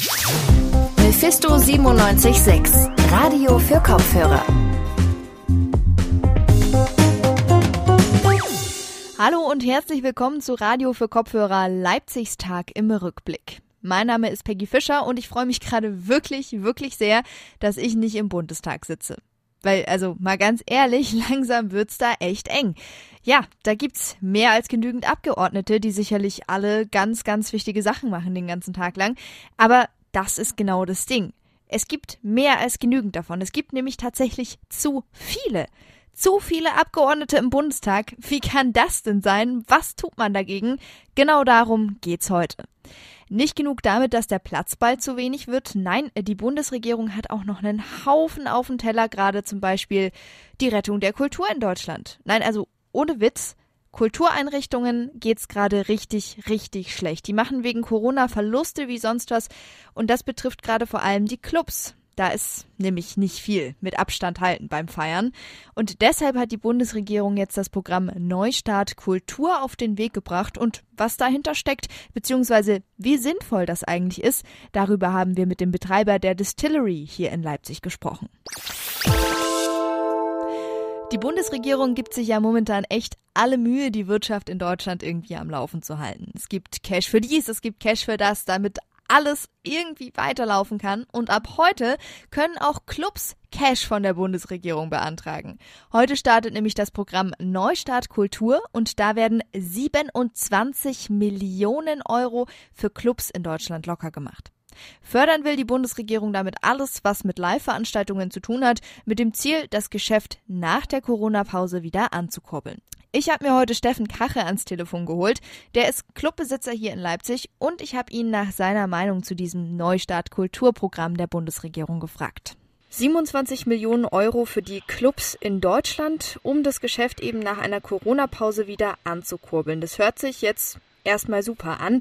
Mephisto 976, Radio für Kopfhörer. Hallo und herzlich willkommen zu Radio für Kopfhörer Leipzigs Tag im Rückblick. Mein Name ist Peggy Fischer und ich freue mich gerade wirklich, wirklich sehr, dass ich nicht im Bundestag sitze. Weil, also mal ganz ehrlich, langsam wird's da echt eng. Ja, da gibt's mehr als genügend Abgeordnete, die sicherlich alle ganz, ganz wichtige Sachen machen den ganzen Tag lang. Aber das ist genau das Ding. Es gibt mehr als genügend davon. Es gibt nämlich tatsächlich zu viele. Zu viele Abgeordnete im Bundestag. Wie kann das denn sein? Was tut man dagegen? Genau darum geht's heute. Nicht genug damit, dass der Platz bald zu wenig wird. Nein, die Bundesregierung hat auch noch einen Haufen auf dem Teller, gerade zum Beispiel die Rettung der Kultur in Deutschland. Nein, also ohne Witz. Kultureinrichtungen geht's gerade richtig, richtig schlecht. Die machen wegen Corona Verluste wie sonst was und das betrifft gerade vor allem die Clubs. Da ist nämlich nicht viel mit Abstand halten beim Feiern. Und deshalb hat die Bundesregierung jetzt das Programm Neustart Kultur auf den Weg gebracht. Und was dahinter steckt, beziehungsweise wie sinnvoll das eigentlich ist, darüber haben wir mit dem Betreiber der Distillery hier in Leipzig gesprochen. Die Bundesregierung gibt sich ja momentan echt alle Mühe, die Wirtschaft in Deutschland irgendwie am Laufen zu halten. Es gibt Cash für dies, es gibt Cash für das, damit alles irgendwie weiterlaufen kann. Und ab heute können auch Clubs Cash von der Bundesregierung beantragen. Heute startet nämlich das Programm Neustart Kultur und da werden 27 Millionen Euro für Clubs in Deutschland locker gemacht. Fördern will die Bundesregierung damit alles, was mit Live-Veranstaltungen zu tun hat, mit dem Ziel, das Geschäft nach der Corona-Pause wieder anzukurbeln. Ich habe mir heute Steffen Kache ans Telefon geholt. Der ist Clubbesitzer hier in Leipzig und ich habe ihn nach seiner Meinung zu diesem Neustart Kulturprogramm der Bundesregierung gefragt. 27 Millionen Euro für die Clubs in Deutschland, um das Geschäft eben nach einer Corona-Pause wieder anzukurbeln. Das hört sich jetzt erstmal super an.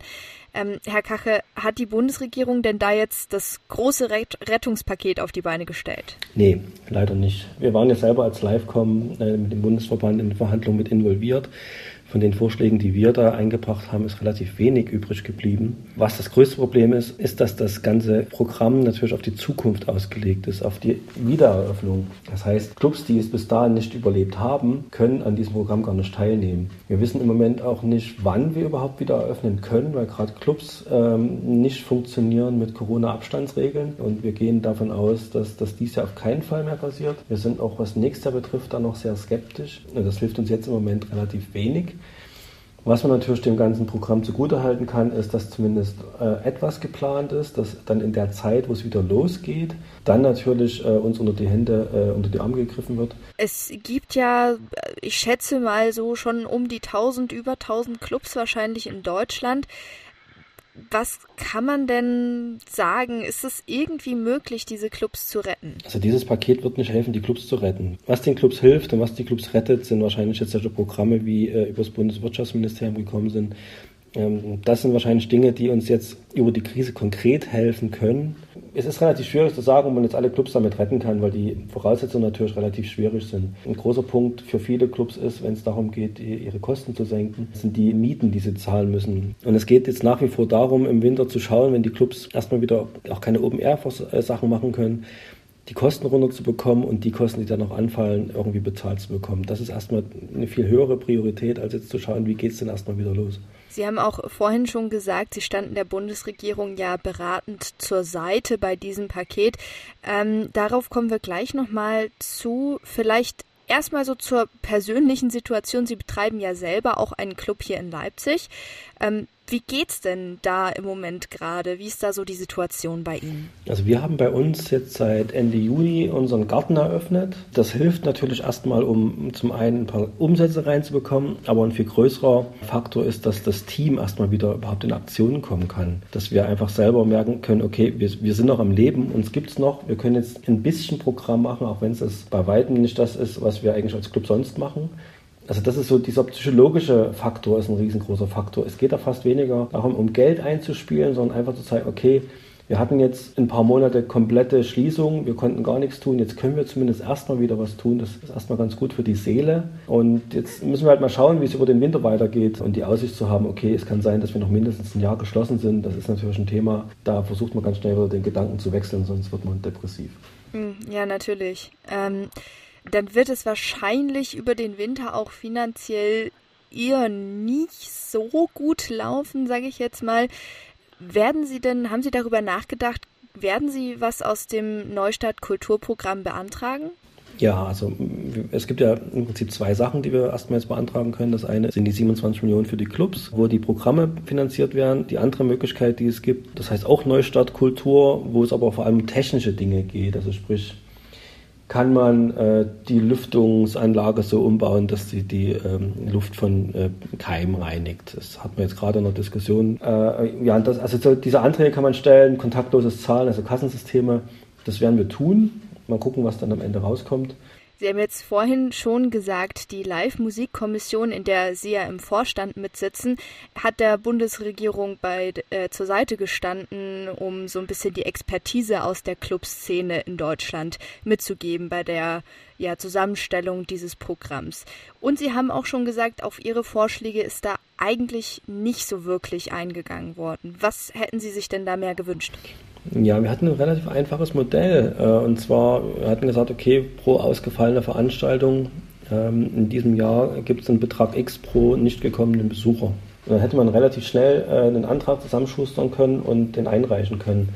Ähm, Herr Kache, hat die Bundesregierung denn da jetzt das große Rettungspaket auf die Beine gestellt? Nee, leider nicht. Wir waren ja selber als Livecom äh, mit dem Bundesverband in Verhandlungen mit involviert. Von den Vorschlägen, die wir da eingebracht haben, ist relativ wenig übrig geblieben. Was das größte Problem ist, ist, dass das ganze Programm natürlich auf die Zukunft ausgelegt ist, auf die Wiedereröffnung. Das heißt, Clubs, die es bis dahin nicht überlebt haben, können an diesem Programm gar nicht teilnehmen. Wir wissen im Moment auch nicht, wann wir überhaupt wieder eröffnen können, weil gerade Clubs ähm, nicht funktionieren mit Corona-Abstandsregeln. Und wir gehen davon aus, dass das dies Jahr auf keinen Fall mehr passiert. Wir sind auch, was nächstes Jahr betrifft, da noch sehr skeptisch. Das hilft uns jetzt im Moment relativ wenig. Was man natürlich dem ganzen Programm zugutehalten kann, ist, dass zumindest äh, etwas geplant ist, dass dann in der Zeit, wo es wieder losgeht, dann natürlich äh, uns unter die Hände, äh, unter die Arme gegriffen wird. Es gibt ja, ich schätze mal so schon um die 1000, über 1000 Clubs wahrscheinlich in Deutschland was kann man denn sagen? Ist es irgendwie möglich, diese Clubs zu retten? Also dieses Paket wird nicht helfen, die Clubs zu retten. Was den Clubs hilft und was die Clubs rettet, sind wahrscheinlich jetzt solche Programme, wie äh, über das Bundeswirtschaftsministerium gekommen sind, das sind wahrscheinlich Dinge, die uns jetzt über die Krise konkret helfen können. Es ist relativ schwierig zu sagen, ob man jetzt alle Clubs damit retten kann, weil die Voraussetzungen natürlich relativ schwierig sind. Ein großer Punkt für viele Clubs ist, wenn es darum geht, ihre Kosten zu senken, sind die Mieten, die sie zahlen müssen. Und es geht jetzt nach wie vor darum, im Winter zu schauen, wenn die Clubs erstmal wieder auch keine Open-Air-Sachen machen können, die Kosten runterzubekommen und die Kosten, die dann noch anfallen, irgendwie bezahlt zu bekommen. Das ist erstmal eine viel höhere Priorität, als jetzt zu schauen, wie geht es denn erstmal wieder los. Sie haben auch vorhin schon gesagt, Sie standen der Bundesregierung ja beratend zur Seite bei diesem Paket. Ähm, darauf kommen wir gleich nochmal zu. Vielleicht erstmal so zur persönlichen Situation. Sie betreiben ja selber auch einen Club hier in Leipzig. Ähm, wie geht's denn da im Moment gerade? Wie ist da so die Situation bei Ihnen? Also wir haben bei uns jetzt seit Ende Juni unseren Garten eröffnet. Das hilft natürlich erstmal, um zum einen ein paar Umsätze reinzubekommen, aber ein viel größerer Faktor ist, dass das Team erstmal wieder überhaupt in Aktionen kommen kann. Dass wir einfach selber merken können, okay, wir, wir sind noch am Leben, uns gibt's noch, wir können jetzt ein bisschen Programm machen, auch wenn es bei weitem nicht das ist, was wir eigentlich als Club sonst machen. Also das ist so, dieser psychologische Faktor ist ein riesengroßer Faktor. Es geht da fast weniger darum, um Geld einzuspielen, sondern einfach zu zeigen, okay, Wir hatten jetzt ein paar Monate komplette Schließung, wir konnten gar nichts tun. Jetzt können wir zumindest erstmal wieder was tun. Das ist erstmal ganz gut für die Seele. Und jetzt müssen wir halt mal schauen, wie es über den Winter weitergeht und die Aussicht zu haben, okay, es kann sein, dass wir noch mindestens ein Jahr geschlossen sind. Das ist natürlich ein Thema, da versucht man ganz schnell wieder den Gedanken zu wechseln, sonst wird man depressiv. Hm, ja, natürlich. Ähm, dann wird es wahrscheinlich über den Winter auch finanziell eher nicht so gut laufen, sage ich jetzt mal. Werden Sie denn, haben Sie darüber nachgedacht, werden Sie was aus dem Neustadt Kulturprogramm beantragen? Ja, also es gibt ja im Prinzip zwei Sachen, die wir erstmals beantragen können. Das eine sind die 27 Millionen für die Clubs, wo die Programme finanziert werden. Die andere Möglichkeit, die es gibt, das heißt auch Neustadt Kultur, wo es aber vor allem um technische Dinge geht. Also sprich, kann man äh, die Lüftungsanlage so umbauen, dass sie die ähm, Luft von äh, Keim reinigt. Das hat man jetzt gerade in der Diskussion. Äh, ja, das, also so, diese Anträge kann man stellen, kontaktloses Zahlen, also Kassensysteme. Das werden wir tun. Mal gucken, was dann am Ende rauskommt. Sie haben jetzt vorhin schon gesagt, die Live-Musikkommission, in der Sie ja im Vorstand mitsitzen, hat der Bundesregierung bei, äh, zur Seite gestanden, um so ein bisschen die Expertise aus der Clubszene in Deutschland mitzugeben bei der ja, Zusammenstellung dieses Programms. Und Sie haben auch schon gesagt, auf Ihre Vorschläge ist da eigentlich nicht so wirklich eingegangen worden. Was hätten Sie sich denn da mehr gewünscht? Ja, wir hatten ein relativ einfaches Modell. Äh, und zwar, wir hatten gesagt, okay, pro ausgefallene Veranstaltung ähm, in diesem Jahr gibt es einen Betrag X pro nicht gekommenen Besucher. Und dann hätte man relativ schnell äh, einen Antrag zusammenschustern können und den einreichen können.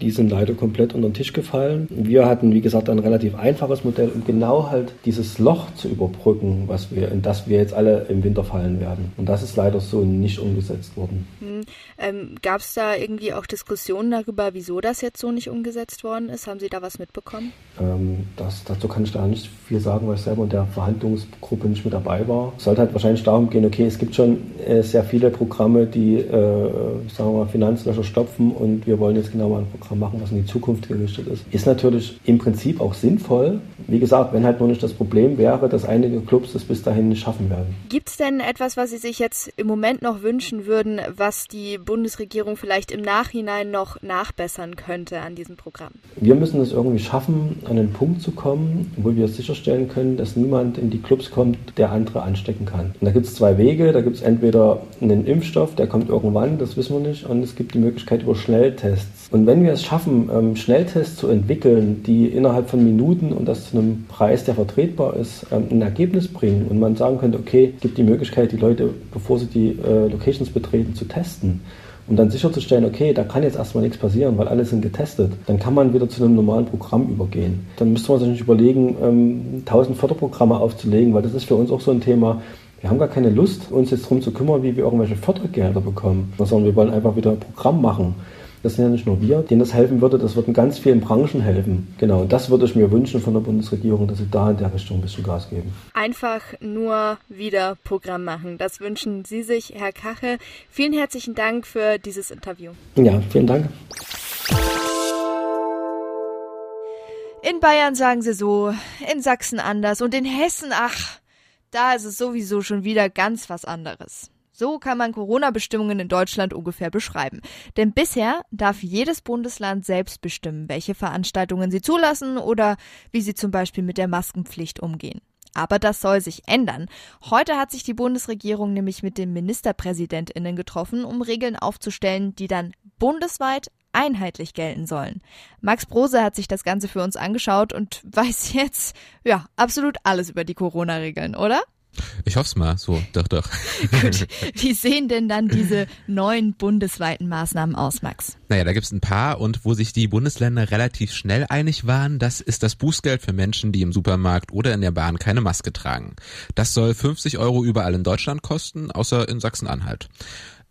Die sind leider komplett unter den Tisch gefallen. Wir hatten, wie gesagt, ein relativ einfaches Modell, um genau halt dieses Loch zu überbrücken, was wir, in das wir jetzt alle im Winter fallen werden. Und das ist leider so nicht umgesetzt worden. Hm. Ähm, Gab es da irgendwie auch Diskussionen darüber, wieso das jetzt so nicht umgesetzt worden ist? Haben Sie da was mitbekommen? Ähm, das, dazu kann ich da nicht viel sagen, weil ich selber in der Verhandlungsgruppe nicht mit dabei war. Es sollte halt wahrscheinlich darum gehen, okay, es gibt schon äh, sehr viele Programme, die, äh, sagen wir mal, Finanzlöcher stopfen und wir wollen jetzt genau mal ein Programm Sache machen, was in die Zukunft gerichtet ist. Ist natürlich im Prinzip auch sinnvoll. Wie gesagt, wenn halt nur nicht das Problem wäre, dass einige Clubs es bis dahin nicht schaffen werden. Gibt es denn etwas, was Sie sich jetzt im Moment noch wünschen würden, was die Bundesregierung vielleicht im Nachhinein noch nachbessern könnte an diesem Programm? Wir müssen es irgendwie schaffen, an einen Punkt zu kommen, wo wir sicherstellen können, dass niemand in die Clubs kommt, der andere anstecken kann. Und da gibt es zwei Wege. Da gibt es entweder einen Impfstoff, der kommt irgendwann, das wissen wir nicht, und es gibt die Möglichkeit über Schnelltests. Und wenn wir es schaffen, ähm, Schnelltests zu entwickeln, die innerhalb von Minuten und das zu einem Preis, der vertretbar ist, ähm, ein Ergebnis bringen und man sagen könnte, okay, es gibt die Möglichkeit, die Leute, bevor sie die äh, Locations betreten, zu testen und dann sicherzustellen, okay, da kann jetzt erstmal nichts passieren, weil alle sind getestet, dann kann man wieder zu einem normalen Programm übergehen. Dann müsste man sich nicht überlegen, ähm, tausend Förderprogramme aufzulegen, weil das ist für uns auch so ein Thema, wir haben gar keine Lust, uns jetzt darum zu kümmern, wie wir irgendwelche Fördergelder bekommen, sondern wir wollen einfach wieder ein Programm machen. Das sind ja nicht nur wir, denen das helfen würde, das würden ganz vielen Branchen helfen. Genau, und das würde ich mir wünschen von der Bundesregierung, dass sie da in der Richtung ein bisschen Gas geben. Einfach nur wieder Programm machen. Das wünschen Sie sich, Herr Kache. Vielen herzlichen Dank für dieses Interview. Ja, vielen Dank. In Bayern sagen sie so, in Sachsen anders und in Hessen, ach, da ist es sowieso schon wieder ganz was anderes. So kann man Corona-Bestimmungen in Deutschland ungefähr beschreiben. Denn bisher darf jedes Bundesland selbst bestimmen, welche Veranstaltungen sie zulassen oder wie sie zum Beispiel mit der Maskenpflicht umgehen. Aber das soll sich ändern. Heute hat sich die Bundesregierung nämlich mit den Ministerpräsidentinnen getroffen, um Regeln aufzustellen, die dann bundesweit einheitlich gelten sollen. Max Brose hat sich das Ganze für uns angeschaut und weiß jetzt, ja, absolut alles über die Corona-Regeln, oder? Ich hoffe es mal, so, doch, doch. Gut, wie sehen denn dann diese neuen bundesweiten Maßnahmen aus, Max? Naja, da gibt es ein paar und wo sich die Bundesländer relativ schnell einig waren, das ist das Bußgeld für Menschen, die im Supermarkt oder in der Bahn keine Maske tragen. Das soll 50 Euro überall in Deutschland kosten, außer in Sachsen-Anhalt.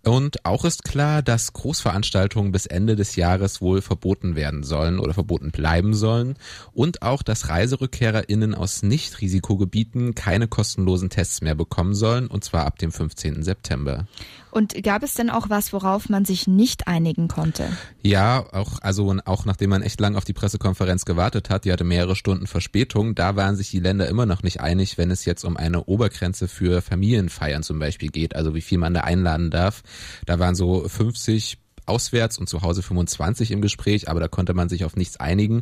Und auch ist klar, dass Großveranstaltungen bis Ende des Jahres wohl verboten werden sollen oder verboten bleiben sollen und auch, dass ReiserückkehrerInnen aus Nicht-Risikogebieten keine kostenlosen Tests mehr bekommen sollen und zwar ab dem 15. September. Und gab es denn auch was, worauf man sich nicht einigen konnte? Ja, auch, also auch nachdem man echt lang auf die Pressekonferenz gewartet hat, die hatte mehrere Stunden Verspätung, da waren sich die Länder immer noch nicht einig, wenn es jetzt um eine Obergrenze für Familienfeiern zum Beispiel geht, also wie viel man da einladen darf. Da waren so 50 auswärts und zu Hause 25 im Gespräch, aber da konnte man sich auf nichts einigen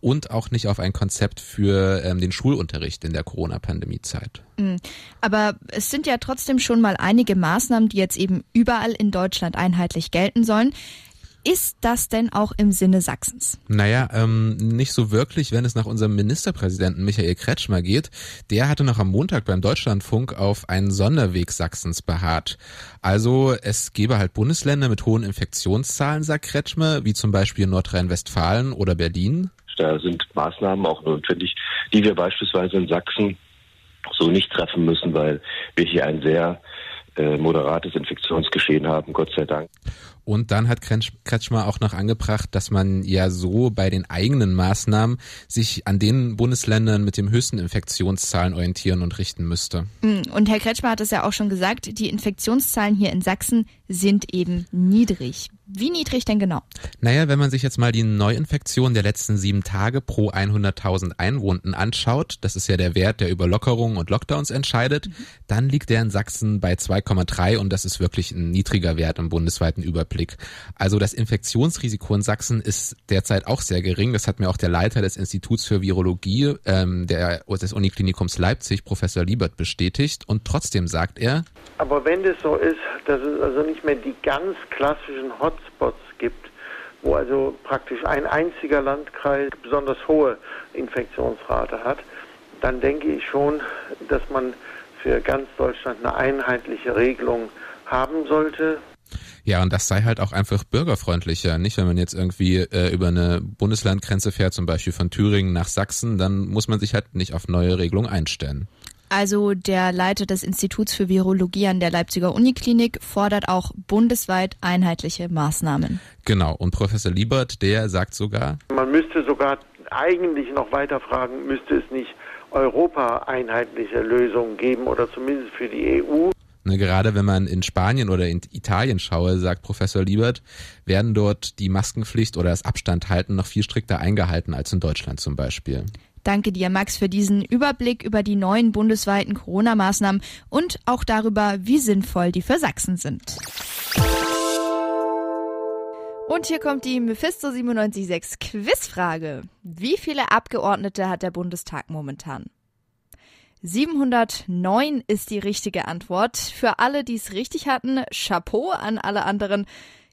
und auch nicht auf ein Konzept für ähm, den Schulunterricht in der Corona-Pandemie-Zeit. Mhm. Aber es sind ja trotzdem schon mal einige Maßnahmen, die jetzt eben überall in Deutschland einheitlich gelten sollen. Ist das denn auch im Sinne Sachsens? Naja, ähm, nicht so wirklich, wenn es nach unserem Ministerpräsidenten Michael Kretschmer geht. Der hatte noch am Montag beim Deutschlandfunk auf einen Sonderweg Sachsens beharrt. Also es gäbe halt Bundesländer mit hohen Infektionszahlen, sagt Kretschmer, wie zum Beispiel Nordrhein-Westfalen oder Berlin. Da sind Maßnahmen auch notwendig, die wir beispielsweise in Sachsen so nicht treffen müssen, weil wir hier ein sehr äh, moderates Infektionsgeschehen haben, Gott sei Dank. Und dann hat Kretschmer auch noch angebracht, dass man ja so bei den eigenen Maßnahmen sich an den Bundesländern mit dem höchsten Infektionszahlen orientieren und richten müsste. Mm, und Herr Kretschmer hat es ja auch schon gesagt, die Infektionszahlen hier in Sachsen sind eben niedrig. Wie niedrig denn genau? Naja, wenn man sich jetzt mal die Neuinfektion der letzten sieben Tage pro 100.000 Einwohner anschaut, das ist ja der Wert, der über Lockerungen und Lockdowns entscheidet, mhm. dann liegt der in Sachsen bei 2,3 und das ist wirklich ein niedriger Wert im bundesweiten Überblick. Also das Infektionsrisiko in Sachsen ist derzeit auch sehr gering. Das hat mir auch der Leiter des Instituts für Virologie ähm, der, des Uniklinikums Leipzig, Professor Liebert, bestätigt. Und trotzdem sagt er, aber wenn es so ist, dass es also nicht mehr die ganz klassischen Hotspots gibt, wo also praktisch ein einziger Landkreis besonders hohe Infektionsrate hat, dann denke ich schon, dass man für ganz Deutschland eine einheitliche Regelung haben sollte. Ja, und das sei halt auch einfach bürgerfreundlicher. Nicht, wenn man jetzt irgendwie äh, über eine Bundeslandgrenze fährt, zum Beispiel von Thüringen nach Sachsen, dann muss man sich halt nicht auf neue Regelungen einstellen. Also der Leiter des Instituts für Virologie an der Leipziger Uniklinik fordert auch bundesweit einheitliche Maßnahmen. Genau, und Professor Liebert, der sagt sogar, man müsste sogar eigentlich noch weiter fragen, müsste es nicht Europa einheitliche Lösungen geben oder zumindest für die EU. Ne, gerade wenn man in Spanien oder in Italien schaue, sagt Professor Liebert, werden dort die Maskenpflicht oder das Abstandhalten noch viel strikter eingehalten als in Deutschland zum Beispiel. Danke dir, Max, für diesen Überblick über die neuen bundesweiten Corona-Maßnahmen und auch darüber, wie sinnvoll die für Sachsen sind. Und hier kommt die Mephisto 976 Quizfrage. Wie viele Abgeordnete hat der Bundestag momentan? 709 ist die richtige Antwort. Für alle, die es richtig hatten, Chapeau an alle anderen.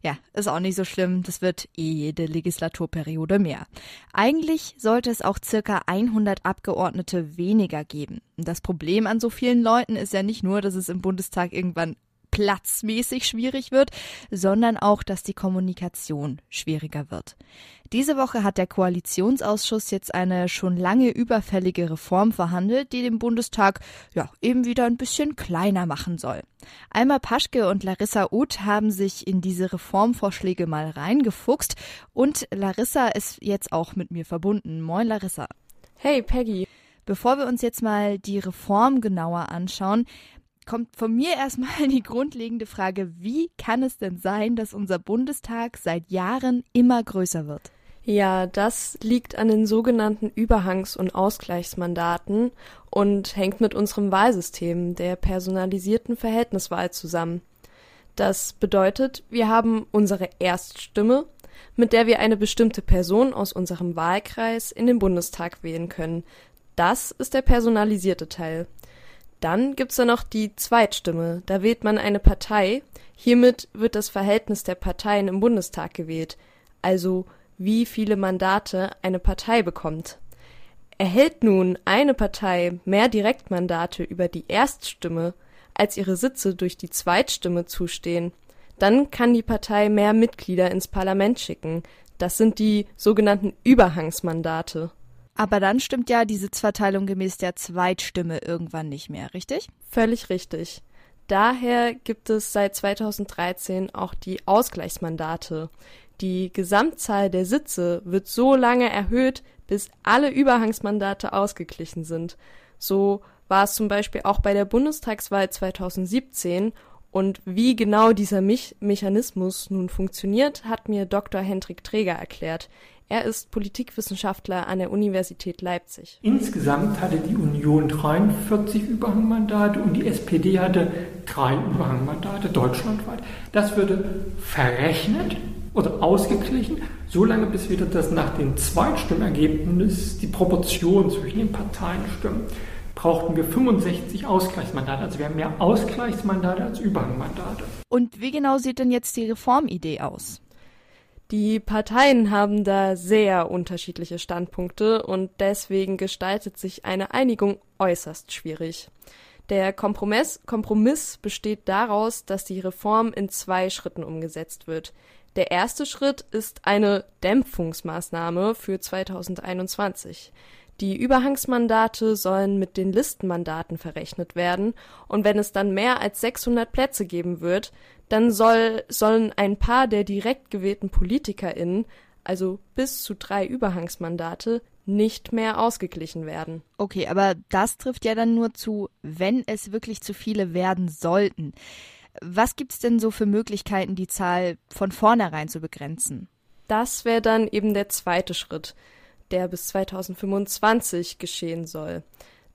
Ja, ist auch nicht so schlimm. Das wird eh jede Legislaturperiode mehr. Eigentlich sollte es auch circa 100 Abgeordnete weniger geben. Das Problem an so vielen Leuten ist ja nicht nur, dass es im Bundestag irgendwann platzmäßig schwierig wird, sondern auch, dass die Kommunikation schwieriger wird. Diese Woche hat der Koalitionsausschuss jetzt eine schon lange überfällige Reform verhandelt, die den Bundestag ja eben wieder ein bisschen kleiner machen soll. Alma Paschke und Larissa Uth haben sich in diese Reformvorschläge mal reingefuchst und Larissa ist jetzt auch mit mir verbunden. Moin Larissa. Hey Peggy. Bevor wir uns jetzt mal die Reform genauer anschauen, kommt von mir erstmal die grundlegende Frage, wie kann es denn sein, dass unser Bundestag seit Jahren immer größer wird? Ja, das liegt an den sogenannten Überhangs- und Ausgleichsmandaten und hängt mit unserem Wahlsystem, der personalisierten Verhältniswahl zusammen. Das bedeutet, wir haben unsere Erststimme, mit der wir eine bestimmte Person aus unserem Wahlkreis in den Bundestag wählen können. Das ist der personalisierte Teil. Dann gibt's da noch die Zweitstimme. Da wählt man eine Partei. Hiermit wird das Verhältnis der Parteien im Bundestag gewählt. Also wie viele Mandate eine Partei bekommt. Erhält nun eine Partei mehr Direktmandate über die Erststimme, als ihre Sitze durch die Zweitstimme zustehen, dann kann die Partei mehr Mitglieder ins Parlament schicken. Das sind die sogenannten Überhangsmandate. Aber dann stimmt ja die Sitzverteilung gemäß der Zweitstimme irgendwann nicht mehr, richtig? Völlig richtig. Daher gibt es seit 2013 auch die Ausgleichsmandate. Die Gesamtzahl der Sitze wird so lange erhöht, bis alle Überhangsmandate ausgeglichen sind. So war es zum Beispiel auch bei der Bundestagswahl 2017 Und wie genau dieser Me Mechanismus nun funktioniert, hat mir Dr. Hendrik Träger erklärt. Er ist Politikwissenschaftler an der Universität Leipzig. Insgesamt hatte die Union 43 Überhangmandate und die SPD hatte drei Überhangmandate deutschlandweit. Das würde verrechnet oder ausgeglichen, solange bis wieder das nach dem Zweitstimmergebnis die Proportion zwischen den Parteien stimmt brauchten wir 65 Ausgleichsmandate. Also wir haben mehr Ausgleichsmandate als Überhangmandate. Und wie genau sieht denn jetzt die Reformidee aus? Die Parteien haben da sehr unterschiedliche Standpunkte und deswegen gestaltet sich eine Einigung äußerst schwierig. Der Kompromiss, Kompromiss besteht daraus, dass die Reform in zwei Schritten umgesetzt wird. Der erste Schritt ist eine Dämpfungsmaßnahme für 2021. Die Überhangsmandate sollen mit den Listenmandaten verrechnet werden und wenn es dann mehr als 600 Plätze geben wird, dann soll, sollen ein paar der direkt gewählten PolitikerInnen, also bis zu drei Überhangsmandate, nicht mehr ausgeglichen werden. Okay, aber das trifft ja dann nur zu, wenn es wirklich zu viele werden sollten. Was gibt's denn so für Möglichkeiten, die Zahl von vornherein zu begrenzen? Das wäre dann eben der zweite Schritt, der bis 2025 geschehen soll.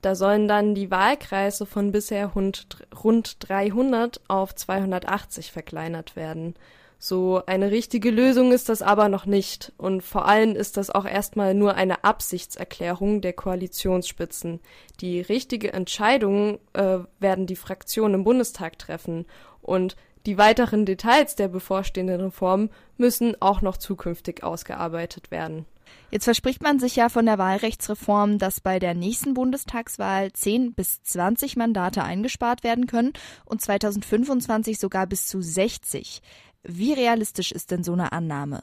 Da sollen dann die Wahlkreise von bisher rund 300 auf 280 verkleinert werden. So eine richtige Lösung ist das aber noch nicht. Und vor allem ist das auch erstmal nur eine Absichtserklärung der Koalitionsspitzen. Die richtige Entscheidung äh, werden die Fraktionen im Bundestag treffen. Und die weiteren Details der bevorstehenden Reform müssen auch noch zukünftig ausgearbeitet werden. Jetzt verspricht man sich ja von der Wahlrechtsreform, dass bei der nächsten Bundestagswahl 10 bis 20 Mandate eingespart werden können und 2025 sogar bis zu 60. Wie realistisch ist denn so eine Annahme?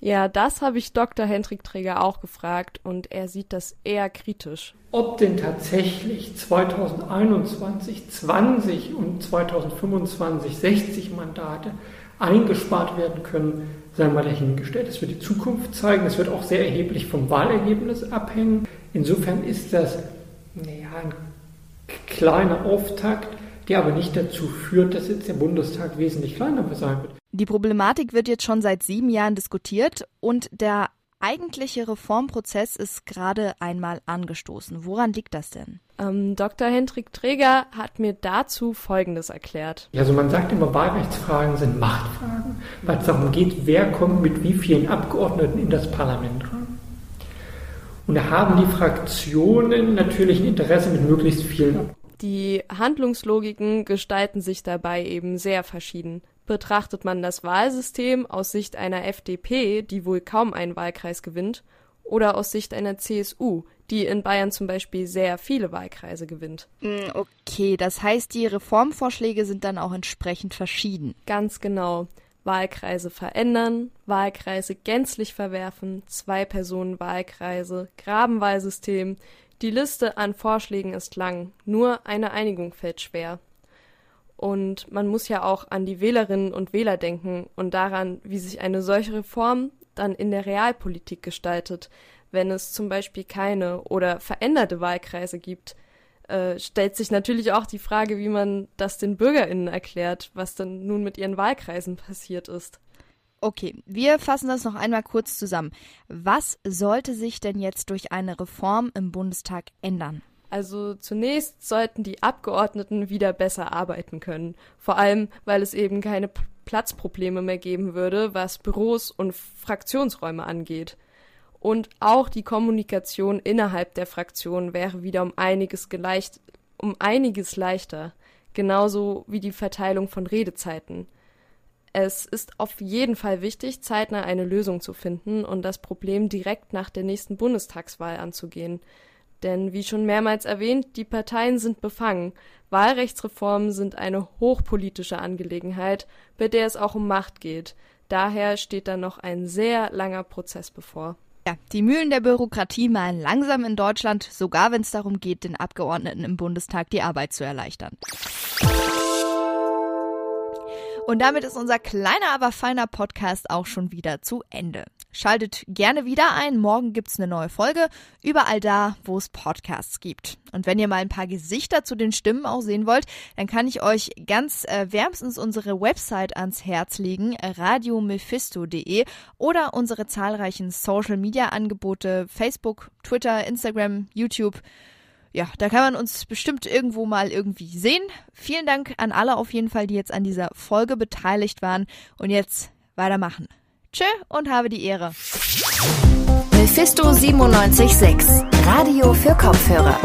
Ja, das habe ich Dr. Hendrik Träger auch gefragt und er sieht das eher kritisch. Ob denn tatsächlich 2021 20 und 2025 60 Mandate eingespart werden können, sei mal dahingestellt. Es wird die Zukunft zeigen. Es wird auch sehr erheblich vom Wahlergebnis abhängen. Insofern ist das naja, ein kleiner Auftakt, der aber nicht dazu führt, dass jetzt der Bundestag wesentlich kleiner sein wird. Die Problematik wird jetzt schon seit sieben Jahren diskutiert und der eigentliche Reformprozess ist gerade einmal angestoßen. Woran liegt das denn? Ähm, Dr. Hendrik Träger hat mir dazu Folgendes erklärt. Also man sagt immer, Wahlrechtsfragen sind Machtfragen, weil es darum geht, wer kommt mit wie vielen Abgeordneten in das Parlament rein. Und da haben die Fraktionen natürlich ein Interesse mit möglichst vielen. Die Handlungslogiken gestalten sich dabei eben sehr verschieden. Betrachtet man das Wahlsystem aus Sicht einer FDP, die wohl kaum einen Wahlkreis gewinnt, oder aus Sicht einer CSU, die in Bayern zum Beispiel sehr viele Wahlkreise gewinnt. Hm, okay, das heißt, die Reformvorschläge sind dann auch entsprechend verschieden. Ganz genau. Wahlkreise verändern, Wahlkreise gänzlich verwerfen, Zwei-Personen-Wahlkreise, Grabenwahlsystem. Die Liste an Vorschlägen ist lang, nur eine Einigung fällt schwer. Und man muss ja auch an die Wählerinnen und Wähler denken und daran, wie sich eine solche Reform dann in der Realpolitik gestaltet. Wenn es zum Beispiel keine oder veränderte Wahlkreise gibt, äh, stellt sich natürlich auch die Frage, wie man das den BürgerInnen erklärt, was dann nun mit ihren Wahlkreisen passiert ist. Okay, wir fassen das noch einmal kurz zusammen. Was sollte sich denn jetzt durch eine Reform im Bundestag ändern? Also zunächst sollten die Abgeordneten wieder besser arbeiten können, vor allem weil es eben keine Platzprobleme mehr geben würde, was Büros und Fraktionsräume angeht. Und auch die Kommunikation innerhalb der Fraktion wäre wieder um einiges geleicht, um einiges leichter, genauso wie die Verteilung von Redezeiten. Es ist auf jeden Fall wichtig, zeitnah eine Lösung zu finden und das Problem direkt nach der nächsten Bundestagswahl anzugehen. Denn wie schon mehrmals erwähnt, die Parteien sind befangen. Wahlrechtsreformen sind eine hochpolitische Angelegenheit, bei der es auch um Macht geht. Daher steht da noch ein sehr langer Prozess bevor. Ja, die Mühlen der Bürokratie malen langsam in Deutschland, sogar wenn es darum geht, den Abgeordneten im Bundestag die Arbeit zu erleichtern. Und damit ist unser kleiner, aber feiner Podcast auch schon wieder zu Ende. Schaltet gerne wieder ein. Morgen gibt's eine neue Folge. Überall da, wo es Podcasts gibt. Und wenn ihr mal ein paar Gesichter zu den Stimmen auch sehen wollt, dann kann ich euch ganz äh, wärmstens unsere Website ans Herz legen, radiomephisto.de oder unsere zahlreichen Social Media Angebote, Facebook, Twitter, Instagram, YouTube. Ja, da kann man uns bestimmt irgendwo mal irgendwie sehen. Vielen Dank an alle auf jeden Fall, die jetzt an dieser Folge beteiligt waren. Und jetzt weitermachen. Tschö und habe die Ehre. Mephisto 976, Radio für Kopfhörer.